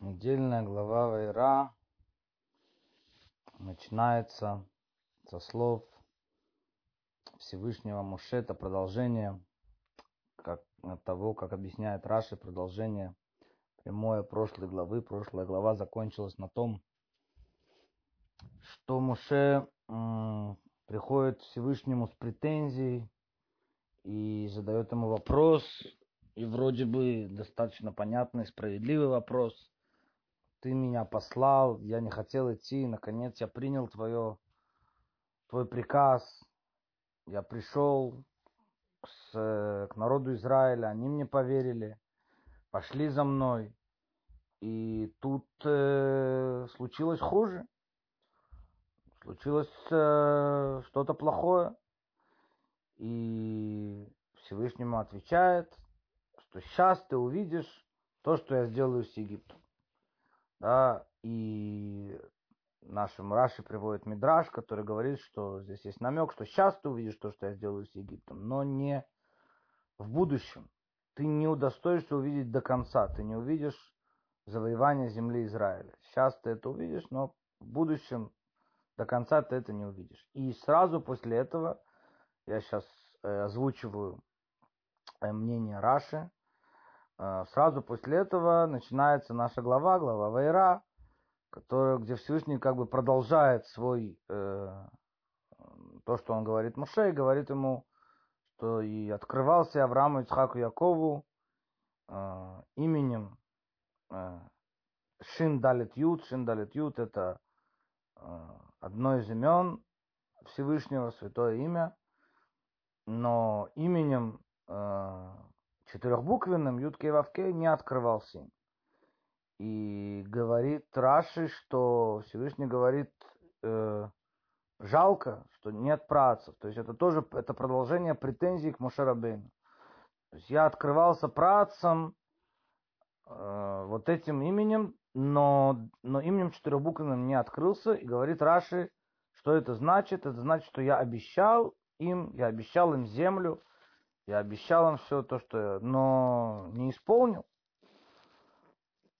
Недельная глава Вайра начинается со слов Всевышнего Муше. Это продолжение как, того, как объясняет Раши, продолжение прямое прошлой главы. Прошлая глава закончилась на том, что Муше м, приходит Всевышнему с претензией и задает ему вопрос, и вроде бы достаточно понятный, справедливый вопрос – ты меня послал, я не хотел идти, наконец я принял твое, твой приказ, я пришел с, к народу Израиля, они мне поверили, пошли за мной, и тут э, случилось хуже, случилось э, что-то плохое, и Всевышнему отвечает, что сейчас ты увидишь то, что я сделаю с Египтом. Да, и нашим Раши приводит Мидраш, который говорит, что здесь есть намек, что сейчас ты увидишь то, что я сделаю с Египтом, но не в будущем. Ты не удостоишься увидеть до конца, ты не увидишь завоевание земли Израиля. Сейчас ты это увидишь, но в будущем до конца ты это не увидишь. И сразу после этого, я сейчас э, озвучиваю э, мнение Раши, сразу после этого начинается наша глава, глава Вайра, которая, где Всевышний как бы продолжает свой, э, то, что он говорит Муше, и говорит ему, что и открывался Аврааму, Ицхаку, Якову э, именем э, Шин Далит Ют. Шин Далит Ют это э, одно из имен Всевышнего, святое имя, но именем э, четырехбуквенным Ютке Вавке не открывался. И говорит Раши, что Всевышний говорит, э, жалко, что нет працев. То есть это тоже это продолжение претензий к Мушарабейну. То есть я открывался працам э, вот этим именем, но, но именем четырехбуквенным не открылся. И говорит Раши, что это значит? Это значит, что я обещал им, я обещал им землю, я обещал им все то, что но не исполнил.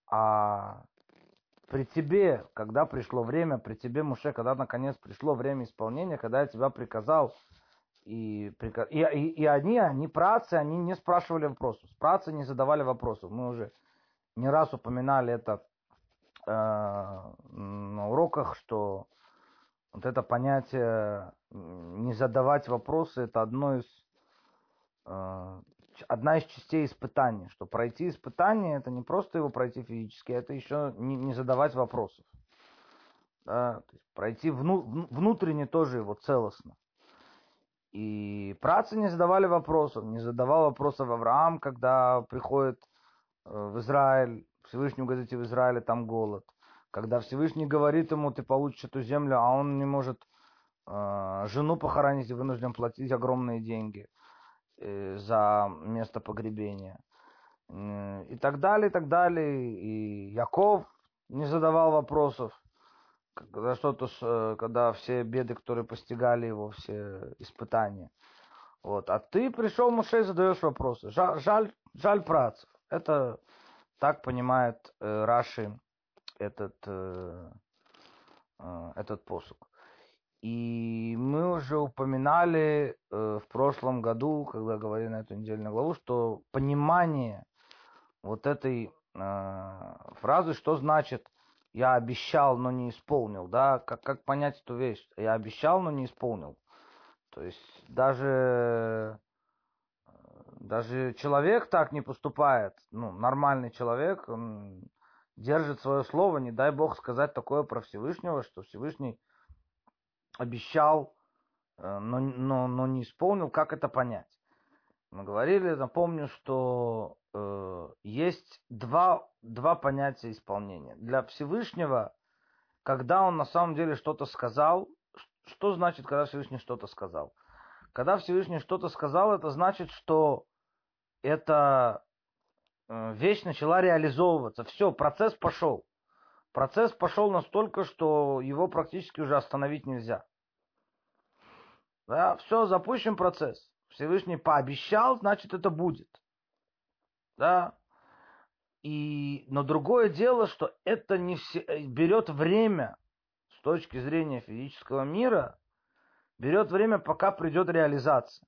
А при тебе, когда пришло время, при тебе, Муше, когда наконец пришло время исполнения, когда я тебя приказал, и, и, и, и они, они працы, они не спрашивали вопросов, працы не задавали вопросов. Мы уже не раз упоминали это э, на уроках, что вот это понятие не задавать вопросы, это одно из одна из частей испытания, что пройти испытание это не просто его пройти физически, это еще не, не задавать вопросов. Да, то есть пройти вну, внутренне тоже его целостно. И працы не задавали вопросов, не задавал вопросов Авраам, когда приходит э, в Израиль, Всевышний говорит в Израиле там голод. Когда Всевышний говорит ему, ты получишь эту землю, а он не может э, жену похоронить и вынужден платить огромные деньги. Э, за место погребения. И так далее, и так далее. И Яков не задавал вопросов, когда что-то, э, когда все беды, которые постигали его, все испытания. Вот. А ты пришел, Муше, и задаешь вопросы. Жаль, жаль, жаль працев. Это так понимает э, Раши этот, э, э, этот посук. И мы уже упоминали э, в прошлом году, когда говорили на эту недельную главу, что понимание вот этой э, фразы, что значит я обещал, но не исполнил, да, как, как понять эту вещь? Я обещал, но не исполнил. То есть даже, даже человек так не поступает, ну, нормальный человек, он держит свое слово, не дай Бог сказать такое про Всевышнего, что Всевышний обещал, э, но, но, но не исполнил, как это понять? Мы говорили, напомню, что э, есть два, два понятия исполнения. Для Всевышнего, когда он на самом деле что-то сказал, что значит, когда Всевышний что-то сказал? Когда Всевышний что-то сказал, это значит, что эта э, вещь начала реализовываться. Все, процесс пошел. Процесс пошел настолько, что его практически уже остановить нельзя. Да, все, запущен процесс. Всевышний пообещал, значит это будет. Да. и, но другое дело, что это не все, э, берет время с точки зрения физического мира, берет время, пока придет реализация.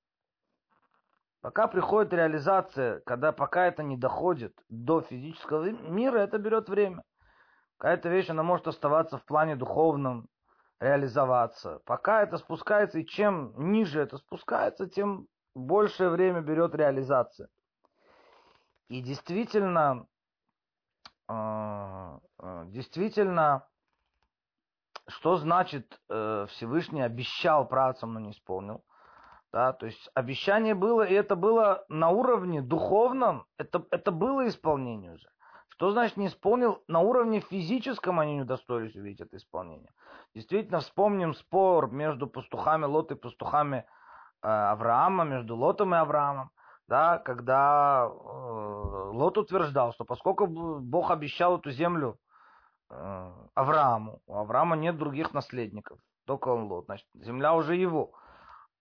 Пока приходит реализация, когда пока это не доходит до физического мира, это берет время. Какая-то вещь, она может оставаться в плане духовном, реализоваться. Пока это спускается, и чем ниже это спускается, тем большее время берет реализация. И действительно, а, а, действительно, что значит э, Всевышний обещал працам, но не исполнил? Да, то есть обещание было, и это было на уровне духовном, это, это было исполнение уже. Что значит не исполнил? На уровне физическом они не удостоились увидеть это исполнение. Действительно, вспомним спор между пастухами Лота и пастухами э, Авраама, между Лотом и Авраамом, да, когда э, Лот утверждал, что поскольку Бог обещал эту землю э, Аврааму, у Авраама нет других наследников, только он Лот, значит, земля уже его.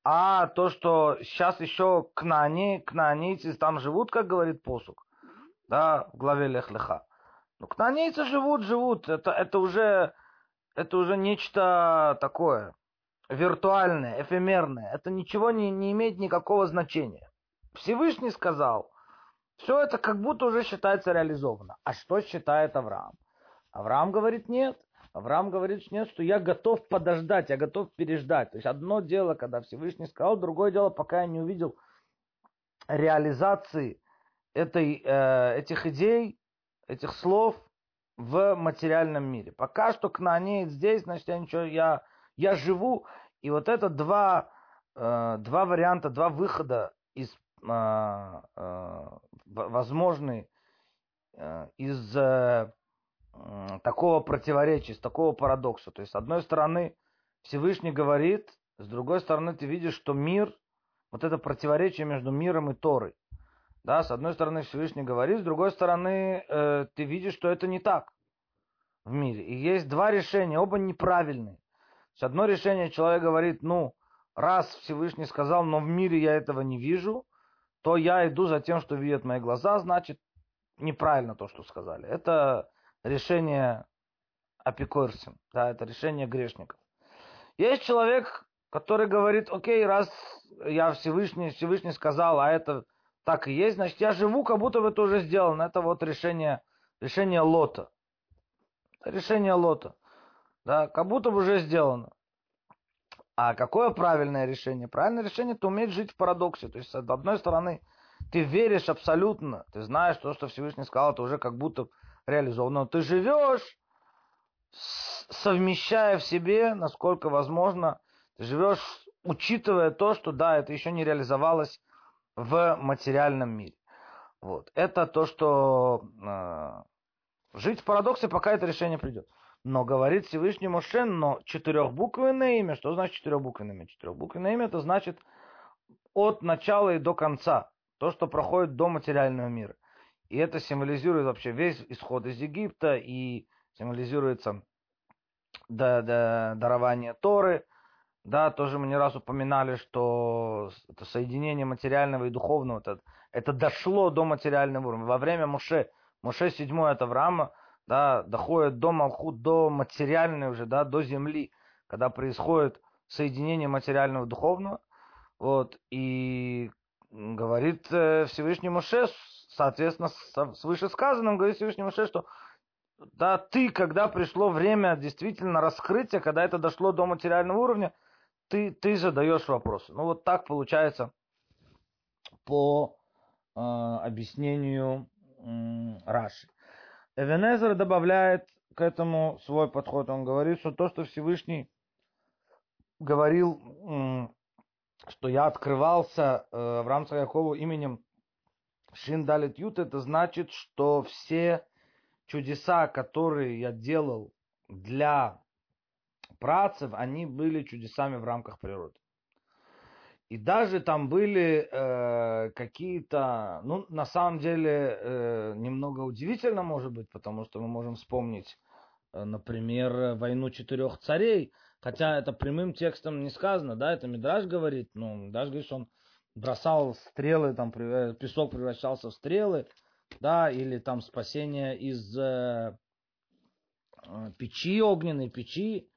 А то, что сейчас еще кнани, кнанейцы там живут, как говорит посук, да, в главе Лехлеха. Ну, кнанейцы живут, живут. Это, это, уже, это уже нечто такое виртуальное, эфемерное. Это ничего не, не имеет никакого значения. Всевышний сказал, все это как будто уже считается реализовано. А что считает Авраам? Авраам говорит нет. Авраам говорит нет, что я готов подождать, я готов переждать. То есть одно дело, когда Всевышний сказал, другое дело, пока я не увидел реализации этой, э, этих идей, этих слов в материальном мире. Пока что кнанеет здесь, значит, я ничего, я, я живу. И вот это два, э, два варианта, два выхода из э, э, возможные э, из э, такого противоречия, из такого парадокса. То есть, с одной стороны, Всевышний говорит, с другой стороны, ты видишь, что мир, вот это противоречие между миром и Торой. Да, с одной стороны Всевышний говорит, с другой стороны э, ты видишь, что это не так в мире. И есть два решения, оба неправильные. С одно решение человек говорит, ну, раз Всевышний сказал, но в мире я этого не вижу, то я иду за тем, что видят мои глаза, значит, неправильно то, что сказали. Это решение апикорсим, да, это решение грешников. Есть человек, который говорит, окей, раз я Всевышний, Всевышний сказал, а это так и есть, значит, я живу, как будто бы это уже сделано. Это вот решение, решение лота. Решение лота. Да, как будто бы уже сделано. А какое правильное решение? Правильное решение – это уметь жить в парадоксе. То есть, с одной стороны, ты веришь абсолютно, ты знаешь то, что Всевышний сказал, это уже как будто реализовано. Но ты живешь, совмещая в себе, насколько возможно, ты живешь, учитывая то, что да, это еще не реализовалось в материальном мире. Вот. Это то, что э, жить в парадоксе, пока это решение придет. Но говорит Всевышний Моше, но четырехбуквенное имя. Что значит четырехбуквенное имя? Четырехбуквенное имя это значит от начала и до конца. То, что проходит до материального мира. И это символизирует вообще весь исход из Египта и символизируется дарование Торы, да, тоже мы не раз упоминали, что это соединение материального и духовного, это, это дошло до материального уровня. Во время Муше, Муше седьмой от Авраама, да, доходит до Малхут, до материальной уже, да, до земли, когда происходит соединение материального и духовного. Вот, и говорит э, Всевышний Муше, соответственно, с вышесказанным, говорит Всевышний Муше, что да, ты, когда пришло время действительно раскрытия, когда это дошло до материального уровня, ты, ты задаешь вопросы. Ну вот так получается по э, объяснению э, Раши. Эвенезер добавляет к этому свой подход. Он говорит, что то, что Всевышний говорил, э, что я открывался э, в Рамцах Якову именем Шиндалит Ют, это значит, что все чудеса, которые я делал для працев, они были чудесами в рамках природы. И даже там были э, какие-то, ну, на самом деле, э, немного удивительно, может быть, потому что мы можем вспомнить, э, например, войну четырех царей, хотя это прямым текстом не сказано, да, это Мидраж говорит, ну, Мидраж говорит, что он бросал стрелы, там, песок превращался в стрелы, да, или там спасение из э, э, печи, огненной печи,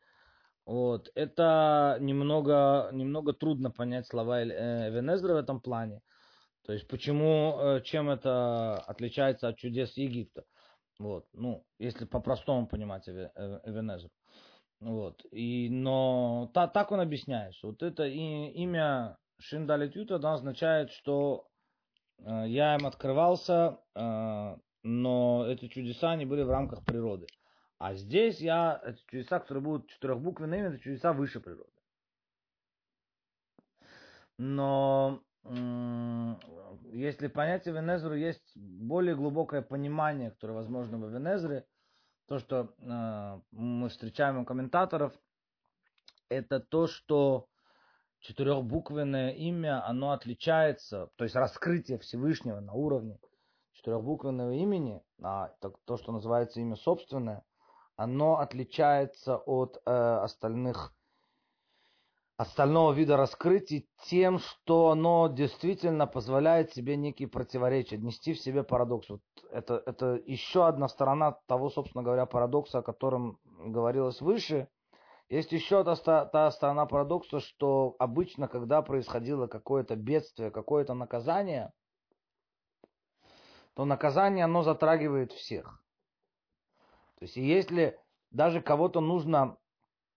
вот, это немного, немного трудно понять слова э, Эвенезра в этом плане. То есть почему, э, чем это отличается от чудес Египта. Вот, ну, если по-простому понимать Эвенезер. Вот, и, но та, так он объясняет, что вот это и, имя Шиндалит Юта означает, что э, я им открывался, э, но эти чудеса не были в рамках природы. А здесь я, эти чудеса, которые будут четырехбуквенными, это чудеса выше природы. Но если понятие Венезру есть более глубокое понимание, которое возможно в Венезре, то, что э, мы встречаем у комментаторов, это то, что четырехбуквенное имя, оно отличается, то есть раскрытие Всевышнего на уровне четырехбуквенного имени, а то, что называется имя собственное, оно отличается от э, остальных остального вида раскрытий тем, что оно действительно позволяет себе некие противоречия, нести в себе парадокс. Вот это, это еще одна сторона того, собственно говоря, парадокса, о котором говорилось выше. Есть еще та, та сторона парадокса, что обычно, когда происходило какое-то бедствие, какое-то наказание, то наказание, оно затрагивает всех. То есть, если даже кого-то нужно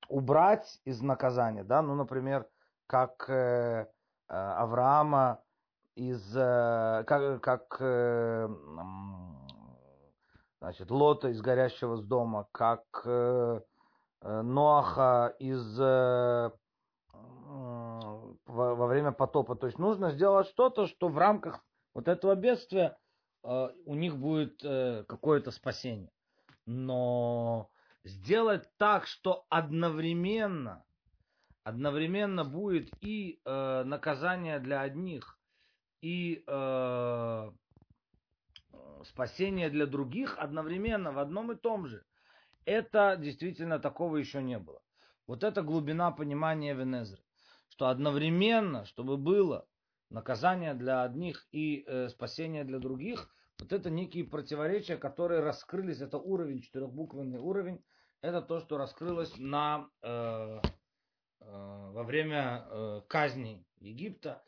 убрать из наказания, да, ну, например, как э, э, Авраама из, э, как, как э, значит, Лота из горящего с дома, как э, э Ноаха из э, во, во время потопа. То есть нужно сделать что-то, что в рамках вот этого бедствия э, у них будет э, какое-то спасение. Но сделать так, что одновременно, одновременно будет и э, наказание для одних, и э, спасение для других одновременно в одном и том же. Это действительно такого еще не было. Вот это глубина понимания Венезры. Что одновременно, чтобы было наказание для одних и э, спасение для других, вот это некие противоречия, которые раскрылись, это уровень, четырехбуквенный уровень, это то, что раскрылось на, э, э, во время э, казни Египта.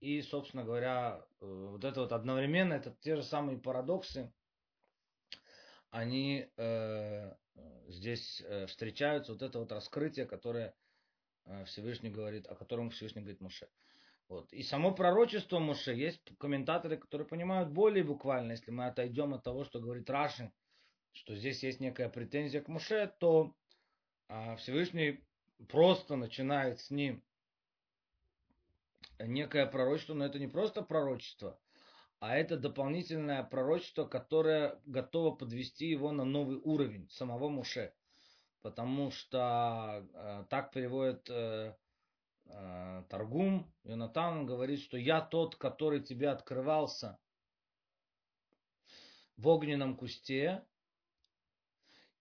И, собственно говоря, э, вот это вот одновременно, это те же самые парадоксы, они э, здесь э, встречаются, вот это вот раскрытие, которое э, Всевышний говорит, о котором Всевышний говорит Муше. Вот. И само пророчество Муше, есть комментаторы, которые понимают более буквально, если мы отойдем от того, что говорит Раши, что здесь есть некая претензия к Муше, то а, Всевышний просто начинает с ним некое пророчество, но это не просто пророчество, а это дополнительное пророчество, которое готово подвести его на новый уровень самого Муше. Потому что э, так переводит э, Таргум, Йонатан говорит, что я тот, который тебе открывался в огненном кусте,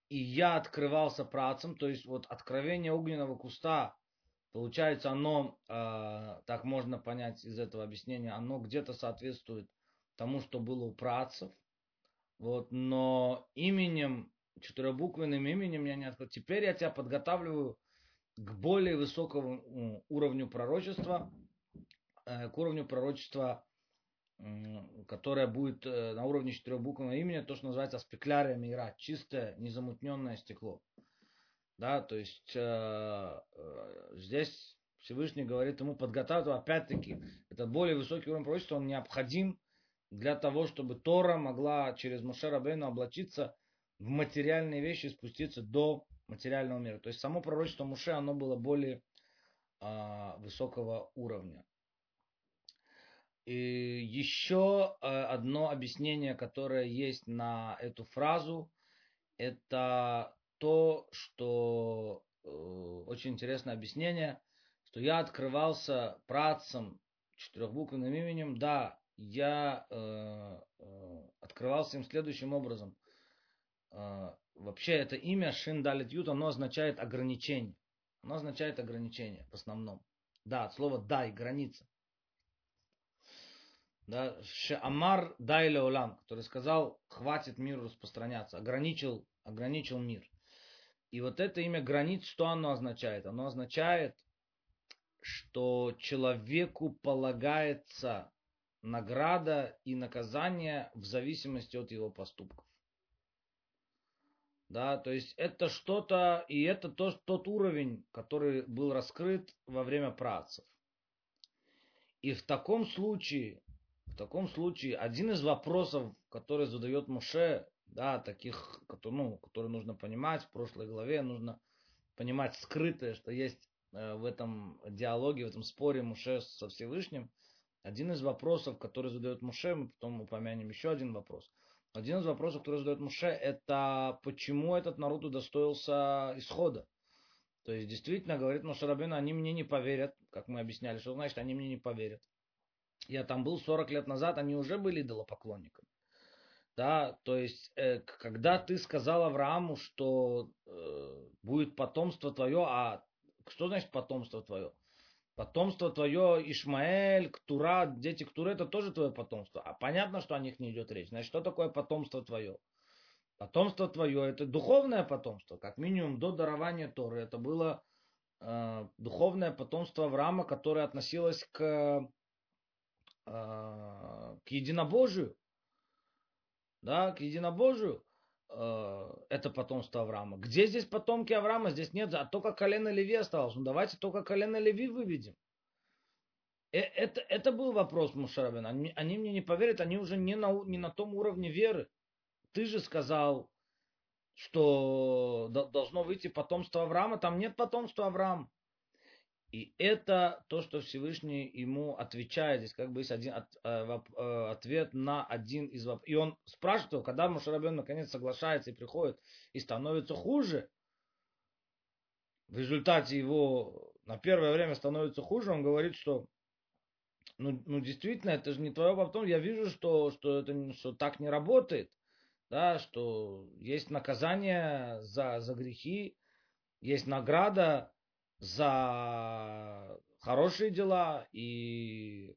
и я открывался працем, то есть вот откровение огненного куста, получается оно, э, так можно понять из этого объяснения, оно где-то соответствует тому, что было у працев, вот, но именем, четырехбуквенным именем я не открыл. Теперь я тебя подготавливаю к более высокому уровню пророчества, э, к уровню пророчества которая будет э, на уровне четырехбуквенного имени, то, что называется спеклярия мира, чистое, незамутненное стекло. Да, то есть э, э, здесь Всевышний говорит ему подготовить, опять-таки, это более высокий уровень пророчества, он необходим для того, чтобы Тора могла через Мушера Бейну облачиться в материальные вещи и спуститься до материального мира. То есть само пророчество Муше, оно было более э, высокого уровня. И еще э, одно объяснение, которое есть на эту фразу, это то, что э, очень интересное объяснение, что я открывался працем четырехбуквенным именем, да, я э, э, открывался им следующим образом. Э, вообще это имя Шиндалит Ют, оно означает ограничение. Оно означает ограничение в основном. Да, от слова дай, граница. да, Амар Дайле Олам, который сказал, хватит миру распространяться, ограничил, ограничил мир. И вот это имя границ, что оно означает? Оно означает, что человеку полагается награда и наказание в зависимости от его поступков. Да, то есть это что-то, и это то, тот уровень, который был раскрыт во время працев. И в таком случае, в таком случае, один из вопросов, который задает Муше, да, таких, ну, которые нужно понимать в прошлой главе, нужно понимать скрытое, что есть э, в этом диалоге, в этом споре Муше со Всевышним. Один из вопросов, который задает Муше, мы потом упомянем еще один вопрос. Один из вопросов, который задает Муше, это почему этот народ удостоился исхода. То есть, действительно, говорит Муше Рабина, они мне не поверят, как мы объясняли, что значит, они мне не поверят. Я там был 40 лет назад, они уже были идолопоклонниками. Да, то есть, э, когда ты сказал Аврааму, что э, будет потомство твое, а что значит потомство твое? Потомство твое, Ишмаэль, Ктура, дети Ктуры, это тоже твое потомство. А понятно, что о них не идет речь. Значит, что такое потомство твое? Потомство твое это духовное потомство, как минимум до дарования Торы. Это было э, духовное потомство Авраама, которое относилось к, э, к единобожию да, к единобожию, это потомство Авраама. Где здесь потомки Авраама? Здесь нет, а только колено Леви осталось. Ну давайте только колено Леви выведем. Э, это, это был вопрос Мушарабина. Они, они мне не поверят, они уже не на, не на том уровне веры. Ты же сказал, что должно выйти потомство Авраама. Там нет потомства Авраама. И это то, что Всевышний ему отвечает. Здесь как бы есть один от, э, э, ответ на один из вопросов. И он спрашивает его, когда Мушарабен наконец соглашается и приходит и становится хуже, в результате его на первое время становится хуже, он говорит, что ну, ну действительно, это же не твое потом. Я вижу, что, что, это, что так не работает. Да, что есть наказание за, за грехи, есть награда за хорошие дела. И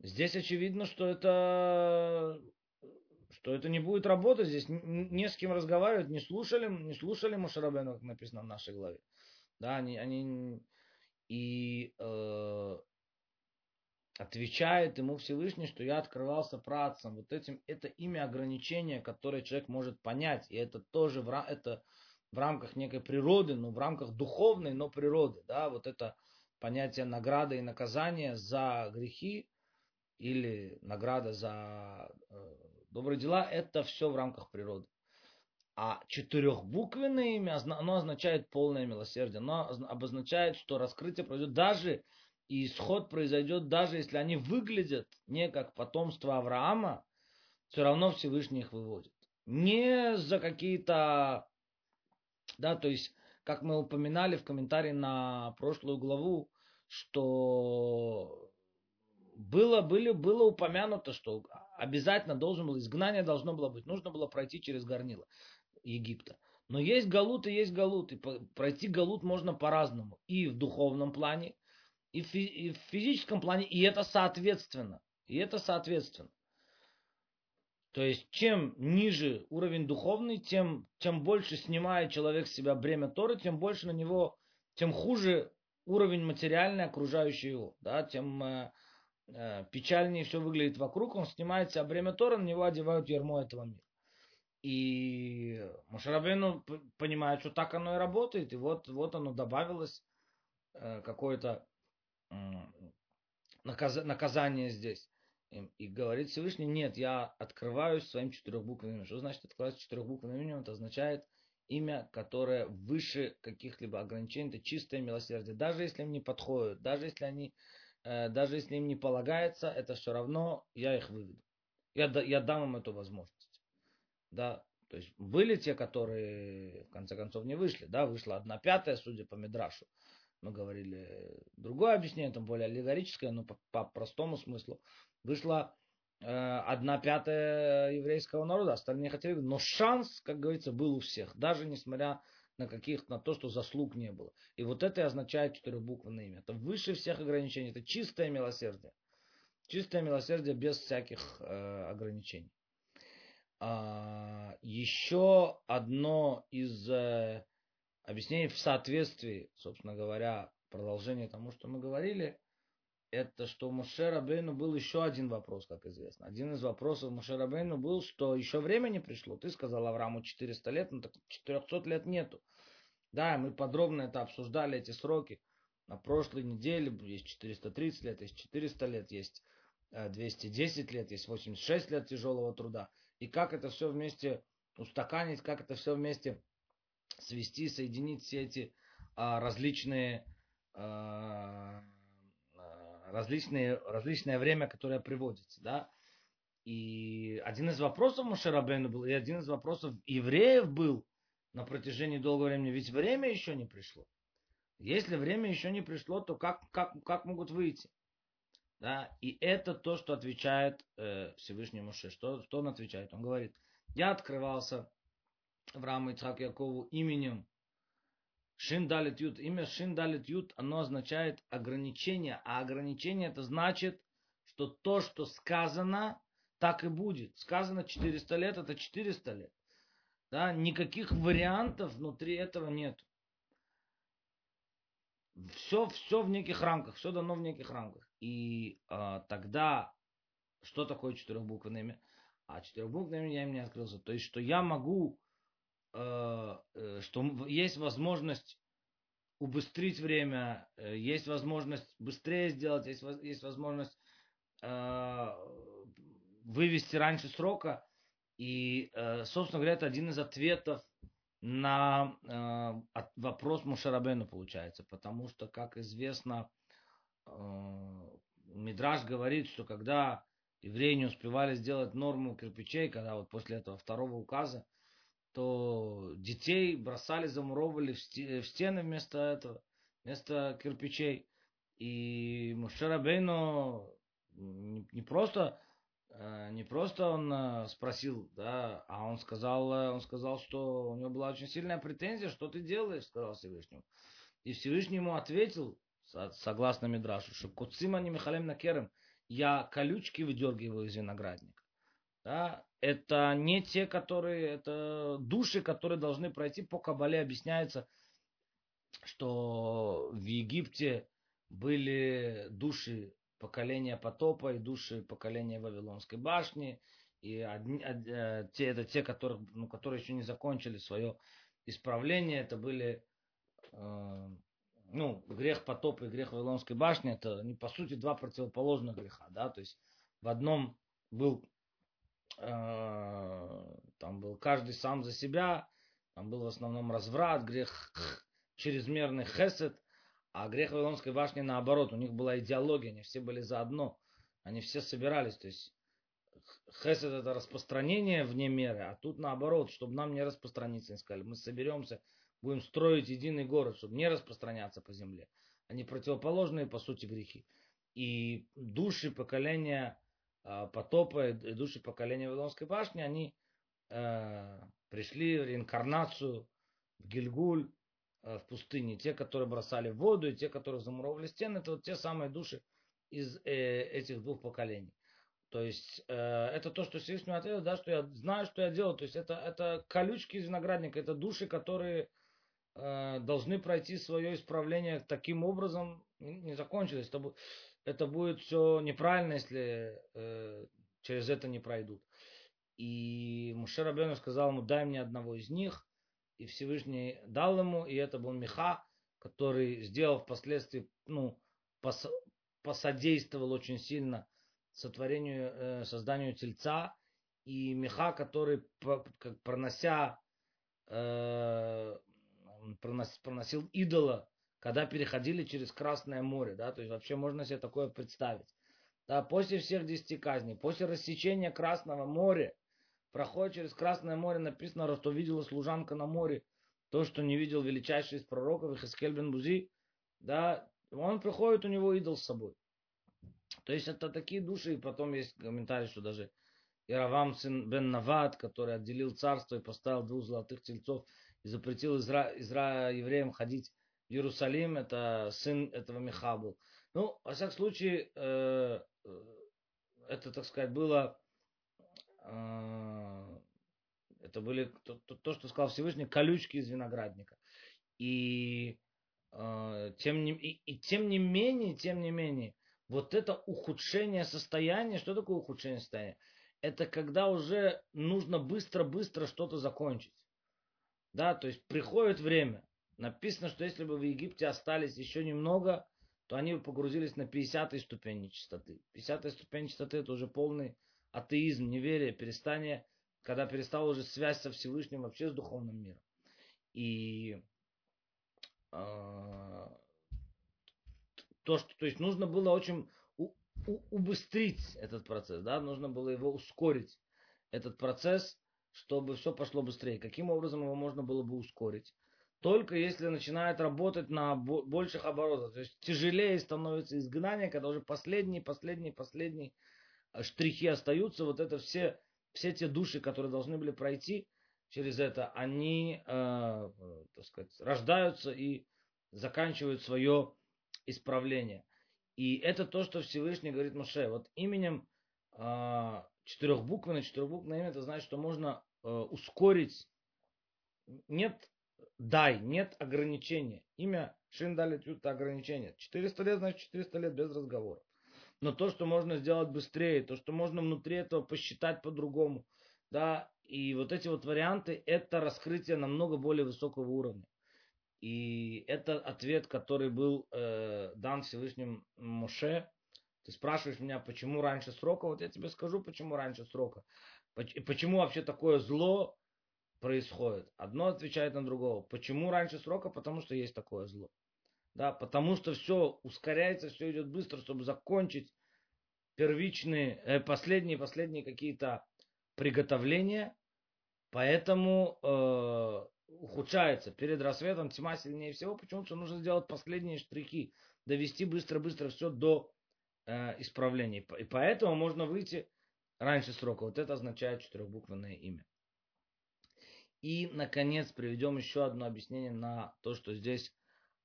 здесь очевидно, что это что это не будет работать, здесь не с кем разговаривать, не слушали, не слушали Мушарабену, как написано в нашей главе. Да, они, они и э, отвечает ему Всевышний, что я открывался працам. Вот этим, это имя ограничения, которое человек может понять, и это тоже это в рамках некой природы, но в рамках духовной, но природы. Да, вот это понятие награды и наказания за грехи или награда за э, добрые дела, это все в рамках природы. А четырехбуквенное имя, оно означает полное милосердие. Оно обозначает, что раскрытие произойдет даже, и исход произойдет даже, если они выглядят не как потомство Авраама, все равно Всевышний их выводит. Не за какие-то да, то есть, как мы упоминали в комментарии на прошлую главу, что было, были, было упомянуто, что обязательно должен был, изгнание должно было быть, нужно было пройти через горнило Египта. Но есть галут и есть галут, и пройти галут можно по-разному. И в духовном плане, и в, и в физическом плане, и это соответственно. И это соответственно. То есть, чем ниже уровень духовный, тем, тем больше снимает человек с себя бремя Торы, тем больше на него, тем хуже уровень материальный, окружающий его. Да, тем э, э, печальнее все выглядит вокруг, он снимает себя бремя Торы, на него одевают ярмо этого мира. И Мушарабейну понимает, что так оно и работает, и вот, вот оно добавилось, э, какое-то э, наказ, наказание здесь. И говорит Всевышний, нет, я открываюсь своим четырехбуквенным именем. Что значит открываюсь четырехбуквенным именем? Это означает имя, которое выше каких-либо ограничений, это чистое милосердие. Даже если им не подходят, даже если они, э, даже если им не полагается, это все равно я их выведу. Я, я дам им эту возможность. Да, то есть были те, которые в конце концов не вышли. Да, вышла одна пятая, судя по Мидрашу. Мы говорили другое объяснение, там более аллегорическое, но по, по простому смыслу вышла э, одна пятая еврейского народа, остальные хотели, но шанс, как говорится, был у всех, даже несмотря на каких на то, что заслуг не было. И вот это и означает четырехбуквенное имя. Это выше всех ограничений, это чистое милосердие. Чистое милосердие без всяких э, ограничений. А, еще одно из э, объяснений в соответствии, собственно говоря, продолжение тому, что мы говорили, это что у Моше Рабейну был еще один вопрос, как известно. Один из вопросов Моше Рабейну был, что еще время не пришло. Ты сказал Аврааму 400 лет, но так 400 лет нету. Да, мы подробно это обсуждали, эти сроки. На прошлой неделе есть 430 лет, есть 400 лет, есть 210 э, лет, есть 86 лет тяжелого труда. И как это все вместе устаканить, как это все вместе свести, соединить все эти а, различные а, различные, различное время, которое приводится, да. И один из вопросов Мушарабейну был, и один из вопросов евреев был на протяжении долгого времени, ведь время еще не пришло. Если время еще не пришло, то как, как, как могут выйти? Да? И это то, что отвечает э, Всевышний Муше. Что, что он отвечает? Он говорит, я открывался Аврааму Ицхаку Якову именем Шин далит ют. Имя Шин далит ют, оно означает ограничение. А ограничение это значит, что то, что сказано, так и будет. Сказано 400 лет, это 400 лет. Да, никаких вариантов внутри этого нет. Все, все в неких рамках, все дано в неких рамках. И а, тогда, что такое четырехбуквенное имя? А четырехбуквенное имя я им не открылся. То есть, что я могу Э, э, что есть возможность убыстрить время, э, есть возможность быстрее сделать, есть, есть возможность вывести раньше срока. И, собственно говоря, это один из ответов на вопрос Мушарабену получается. Потому что, как известно, Мидраж говорит, что когда евреи не успевали сделать норму кирпичей, когда вот после этого второго указа, то детей бросали, замуровывали в стены вместо этого, вместо кирпичей. И Мушарабейну не просто э, не просто он э, спросил, да, а он сказал, э, он сказал, что у него была очень сильная претензия, что ты делаешь, сказал Всевышнему. И Всевышний ему ответил, согласно Мидрашу, что Куцима не Михалем Накерем, я колючки выдергиваю из виноградника. Да, это не те, которые, это души, которые должны пройти по Кабале. Объясняется, что в Египте были души поколения потопа и души поколения Вавилонской башни. И одни, э, те, это те, которых, ну, которые еще не закончили свое исправление. Это были э, ну, грех потопа и грех Вавилонской башни. Это, не по сути, два противоположных греха. Да? То есть в одном был там был каждый сам за себя, там был в основном разврат, грех чрезмерный хесед, а грех Вавилонской башни наоборот, у них была идеология, они все были заодно, они все собирались, то есть хесед это распространение вне меры, а тут наоборот, чтобы нам не распространиться, они сказали, мы соберемся, будем строить единый город, чтобы не распространяться по земле. Они противоположные, по сути, грехи. И души поколения а, потопа и души поколения Вавилонской башни, они э, пришли в реинкарнацию в Гильгуль, э, в пустыне. Те, которые бросали в воду, и те, которые замуровали стены, это вот те самые души из э, этих двух поколений. То есть э, это то, что Всевышний ответил, да, что я знаю, что я делаю. То есть это, это колючки из виноградника, это души, которые э, должны пройти свое исправление таким образом, не закончились. Это, это будет все неправильно, если э, через это не пройдут. И Муше Рабену сказал ему, дай мне одного из них. И Всевышний дал ему, и это был Миха, который сделал впоследствии, ну, пос, посодействовал очень сильно сотворению, э, созданию тельца. И Миха, который, как пронося, э, пронос, проносил идола когда переходили через Красное море, да, то есть вообще можно себе такое представить. Да, после всех десяти казней, после рассечения Красного моря, проходит через Красное море, написано, что видела служанка на море, то, что не видел величайший из пророков, Ихаскель Бузи, да, он приходит, у него идол с собой. То есть это такие души, и потом есть комментарий, что даже Иравам сын бен Навад, который отделил царство и поставил двух золотых тельцов и запретил Изра... Изра... евреям ходить Иерусалим, это сын этого Миха был. Ну, во всяком случае, э, это, так сказать, было, э, это были то, то, то, что сказал Всевышний, колючки из виноградника. И, э, тем не, и, и тем не менее, тем не менее, вот это ухудшение состояния, что такое ухудшение состояния? Это когда уже нужно быстро-быстро что-то закончить. Да, то есть приходит время. Написано, что если бы в Египте остались еще немного, то они бы погрузились на 50-й ступень нечистоты. 50-я ступень нечистоты это уже полный атеизм, неверие, перестание, когда перестала уже связь со Всевышним вообще с духовным миром. И э, то, что, то есть нужно было очень у, у, убыстрить этот процесс, да, нужно было его ускорить, этот процесс, чтобы все пошло быстрее. Каким образом его можно было бы ускорить? Только если начинает работать на больших оборотах. То есть тяжелее становится изгнание, когда уже последние, последние, последние э, штрихи остаются. Вот это все, все те души, которые должны были пройти через это, они, э, так сказать, рождаются и заканчивают свое исправление. И это то, что Всевышний говорит Моше. Вот именем э, четырехбуквенное, четырехбуквенное имя, это значит, что можно э, ускорить. Нет дай, нет ограничения. Имя Шиндали это ограничение. 400 лет, значит 400 лет без разговора. Но то, что можно сделать быстрее, то, что можно внутри этого посчитать по-другому, да, и вот эти вот варианты, это раскрытие намного более высокого уровня. И это ответ, который был э, дан Всевышним Моше. Ты спрашиваешь меня, почему раньше срока? Вот я тебе скажу, почему раньше срока. Почему вообще такое зло происходит. Одно отвечает на другого. Почему раньше срока? Потому что есть такое зло. Да, потому что все ускоряется, все идет быстро, чтобы закончить первичные, э, последние, последние какие-то приготовления. Поэтому э, ухудшается. Перед рассветом тьма сильнее всего. Почему? Потому что нужно сделать последние штрихи. Довести быстро-быстро все до э, исправления. И поэтому можно выйти раньше срока. Вот это означает четырехбуквенное имя. И, наконец, приведем еще одно объяснение на то, что здесь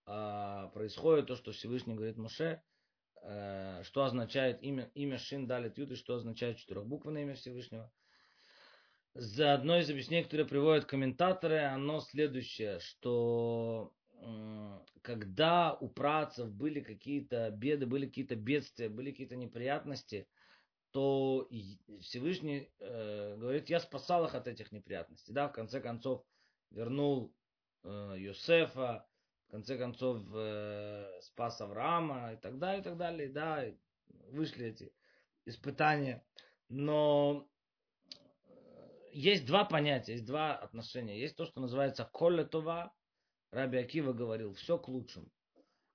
э, происходит, то, что Всевышний говорит Моше, э, что означает имя, имя Шин Далит Ют и что означает четырехбуквенное имя Всевышнего. За одно из объяснений, которые приводят комментаторы, оно следующее, что э, когда у працев были какие-то беды, были какие-то бедствия, были какие-то неприятности, то Всевышний э, говорит, я спасал их от этих неприятностей. Да, в конце концов вернул э, Йосефа, в конце концов э, спас Авраама и так далее, и так далее. Да, вышли эти испытания. Но э, есть два понятия, есть два отношения. Есть то, что называется колетова. Раби Акива говорил, все к лучшему.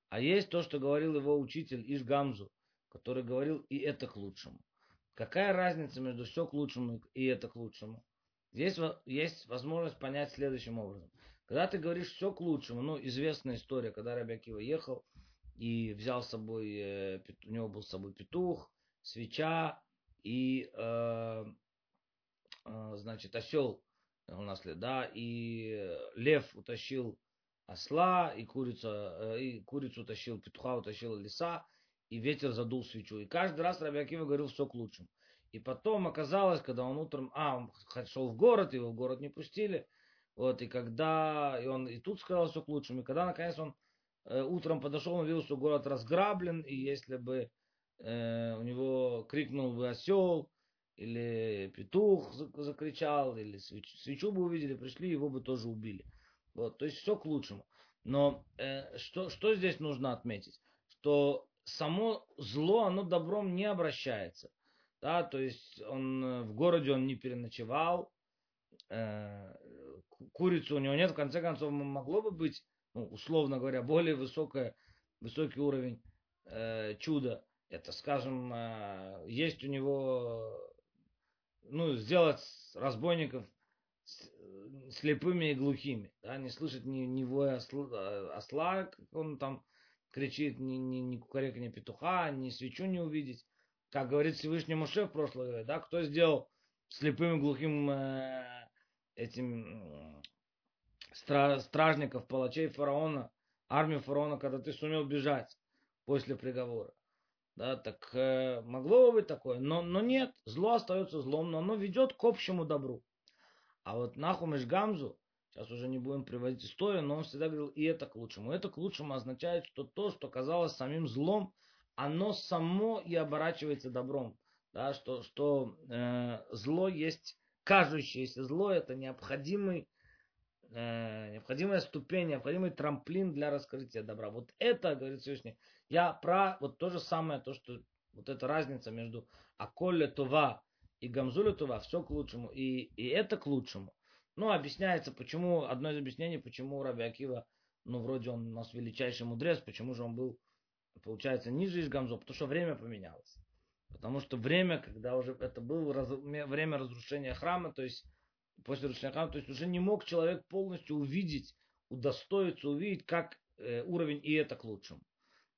А есть то, что говорил его учитель Ишгамзу, который говорил, и это к лучшему. Какая разница между все к лучшему и это к лучшему? Есть, есть возможность понять следующим образом. Когда ты говоришь все к лучшему, ну, известная история, когда Рабиакива ехал и взял с собой, э, у него был с собой петух, свеча и, э, э, значит, осел у нас, да, и лев утащил осла, и курица, э, и курицу утащил, петуха утащил лиса, и ветер задул свечу. И каждый раз Рабиакива говорил все к лучшему. И потом оказалось, когда он утром, а, он шел в город, его в город не пустили, вот, и когда, и он и тут сказал все к лучшему, и когда наконец он э, утром подошел, он видел, что город разграблен, и если бы э, у него крикнул бы осел, или петух закричал, или свечу, свечу бы увидели, пришли, его бы тоже убили. Вот, то есть все к лучшему. Но э, что, что здесь нужно отметить? Что само зло, оно добром не обращается. Да, то есть он э, в городе он не переночевал, э, курицу у него нет, в конце концов могло бы быть, ну, условно говоря, более высокое, высокий уровень э, чуда. Это, скажем, э, есть у него, ну, сделать разбойников слепыми и глухими, да, не слышать ни, ни воя осла, осла, как он там кричит, ни, ни, ни кукарекания петуха, ни свечу не увидеть. Как говорит Всевышний Муше в прошлое, да, кто сделал слепым и глухим э, этим стра, стражников, палачей фараона, армию фараона, когда ты сумел бежать после приговора. Да, так э, могло бы быть такое, но, но нет, зло остается злом, но оно ведет к общему добру. А вот Нахумеш Гамзу, сейчас уже не будем приводить историю, но он всегда говорил, и это к лучшему. Это к лучшему означает, что то, что казалось самим злом, оно само и оборачивается добром. Да, что что э, зло есть кажущееся зло, это необходимый Э, необходимая ступень, необходимый трамплин для раскрытия добра. Вот это, говорит Всевышний, я про вот то же самое, то, что вот эта разница между Аколле Това и Гамзуле Това, все к лучшему, и, и это к лучшему. Ну, объясняется, почему, одно из объяснений, почему Раби Акива, ну, вроде он у нас величайший мудрец, почему же он был, получается, ниже из Гамзо, потому что время поменялось. Потому что время, когда уже это было раз, время разрушения храма, то есть после Рушляхам, то есть уже не мог человек полностью увидеть, удостоиться увидеть, как э, уровень и это к лучшему.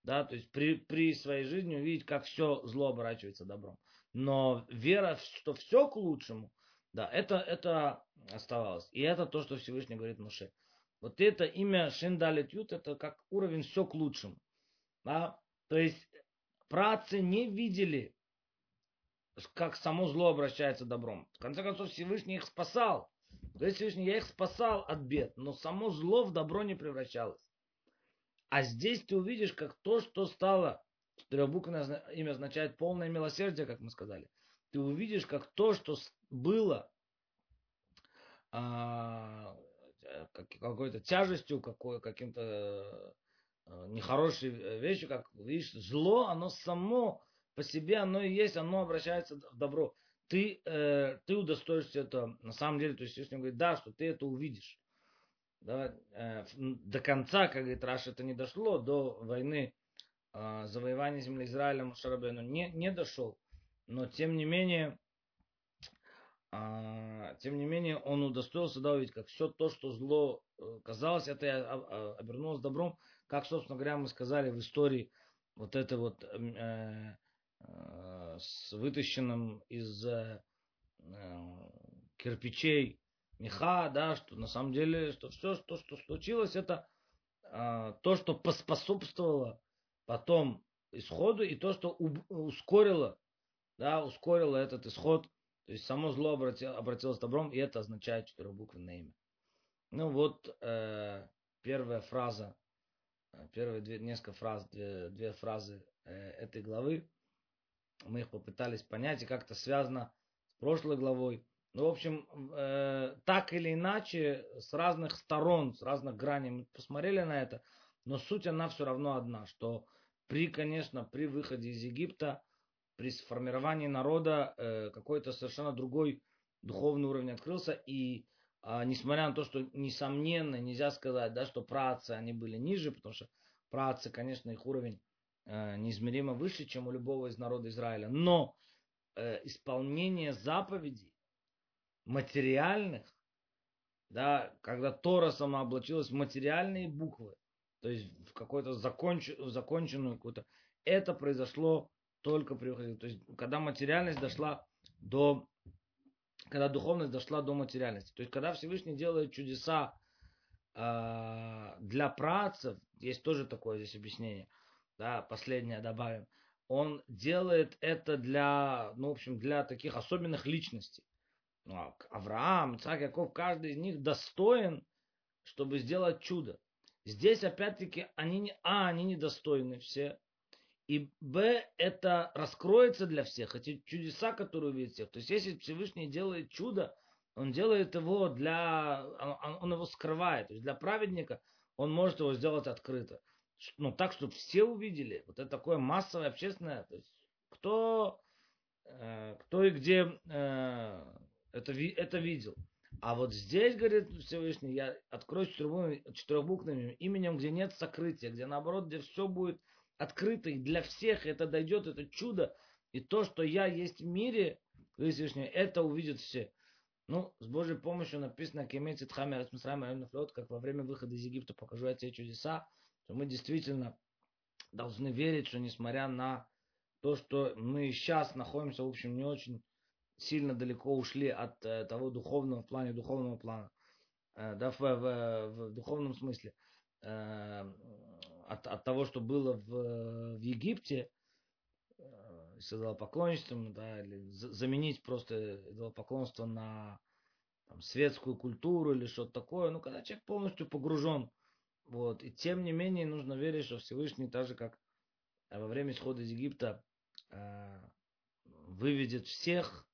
Да, то есть при, при своей жизни увидеть, как все зло оборачивается добром. Но вера, что все к лучшему, да, это, это оставалось. И это то, что Всевышний говорит Муше. Вот это имя Шиндалит Ют, это как уровень все к лучшему. Да? То есть працы не видели как само зло обращается добром. В конце концов, Всевышний их спасал. То есть Всевышний, я их спасал от бед, но само зло в добро не превращалось. А здесь ты увидишь, как то, что стало, трехбуквенное имя означает полное милосердие, как мы сказали. Ты увидишь, как то, что было а, какой-то тяжестью, какой, каким-то а, нехорошей вещью, как видишь, зло, оно само по себе оно и есть, оно обращается в добро. Ты, э, ты удостоишься этого, на самом деле, то есть если он говорит, да, что ты это увидишь. Да, э, до конца, как говорит Раш, это не дошло, до войны э, завоевания земли Израиля Шарабену не, не дошел. Но тем не менее, э, тем не менее, он удостоился да, увидеть, как все то, что зло э, казалось, это обернулось добром, как, собственно говоря, мы сказали в истории вот это вот э, Э, с вытащенным из э, кирпичей меха, да, что на самом деле, что все, что, что случилось, это э, то, что поспособствовало потом исходу, и то, что ускорило, да, ускорило этот исход, то есть само зло обратило, обратилось добром, и это означает четырехбуквенное имя. Ну вот э, первая фраза, первые две, несколько фраз, две, две фразы э, этой главы мы их попытались понять, и как-то связано с прошлой главой. Ну, в общем, э, так или иначе, с разных сторон, с разных граней мы посмотрели на это, но суть она все равно одна, что при, конечно, при выходе из Египта, при сформировании народа э, какой-то совершенно другой духовный уровень открылся, и э, несмотря на то, что несомненно нельзя сказать, да, что працы они были ниже, потому что працы, конечно, их уровень Э, неизмеримо выше, чем у любого из народа Израиля. Но э, исполнение заповедей материальных, да, когда Тора сама облачилась в материальные буквы, то есть в какую-то законч, законченную какую-то, это произошло только при То есть когда материальность дошла до, когда духовность дошла до материальности. То есть когда Всевышний делает чудеса э, для працев, есть тоже такое здесь объяснение – да, последнее добавим, он делает это для, ну, в общем, для таких особенных личностей. Ну, а Авраам, Ицхак, Яков, каждый из них достоин, чтобы сделать чудо. Здесь, опять-таки, они не, а, они недостойны все, и б, это раскроется для всех, эти чудеса, которые увидят всех. То есть, если Всевышний делает чудо, он делает его для, он, его скрывает. То есть, для праведника он может его сделать открыто ну, так, чтобы все увидели. Вот это такое массовое, общественное. То есть, кто, э, кто и где э, это, это видел. А вот здесь, говорит Всевышний, я открою четырехбуквенным именем, где нет сокрытия, где наоборот, где все будет открыто и для всех это дойдет, это чудо. И то, что я есть в мире, это увидят все. Ну, с Божьей помощью написано, как во время выхода из Египта покажу я тебе чудеса, то мы действительно должны верить, что несмотря на то, что мы сейчас находимся, в общем, не очень сильно далеко ушли от э, того духовного в плане духовного плана, э, да, в, в, в духовном смысле, э, от, от того, что было в, в Египте, э, с идолопоклонничеством, да, или заменить просто идолопоклонство на там, светскую культуру или что-то такое. Ну, когда человек полностью погружен. Вот. И тем не менее нужно верить, что Всевышний, так же как во время исхода из Египта, э, выведет всех,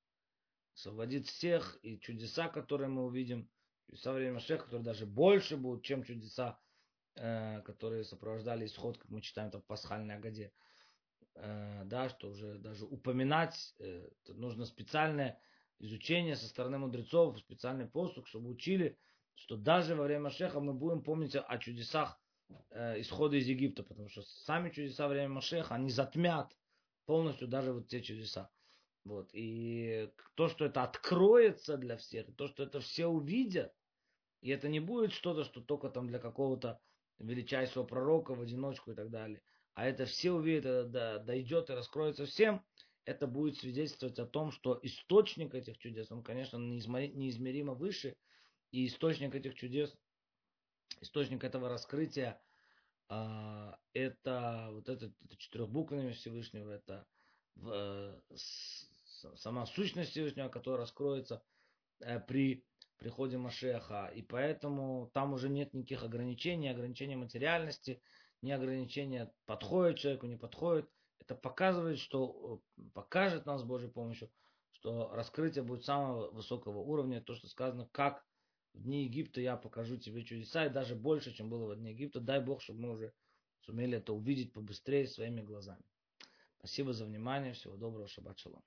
освободит всех, и чудеса, которые мы увидим, чудеса время Машеха, которые даже больше будут, чем чудеса, э, которые сопровождали исход, как мы читаем там в пасхальной Агаде. Э, да, что уже даже упоминать э, нужно специальное изучение со стороны мудрецов, специальный посук, чтобы учили, что даже во время Машеха мы будем помнить о чудесах э, исхода из Египта, потому что сами чудеса во время Машеха, они затмят полностью даже вот те чудеса. Вот. И то, что это откроется для всех, то, что это все увидят, и это не будет что-то, что только там для какого-то величайшего пророка в одиночку и так далее, а это все увидят, это дойдет и раскроется всем, это будет свидетельствовать о том, что источник этих чудес, он, конечно, неизмеримо выше, и источник этих чудес, источник этого раскрытия, а, это вот это, это четырехбуквенное Всевышнего, это в, сама сущность Всевышнего, которая раскроется э, при приходе Машеха. И поэтому там уже нет никаких ограничений, ограничений материальности, ни ограничения подходит человеку, не подходит. Это показывает, что э, покажет нам с Божьей помощью, что раскрытие будет самого высокого уровня. То, что сказано, как в дни Египта я покажу тебе чудеса, и даже больше, чем было в дни Египта. Дай Бог, чтобы мы уже сумели это увидеть побыстрее своими глазами. Спасибо за внимание. Всего доброго. Шаббат шалом.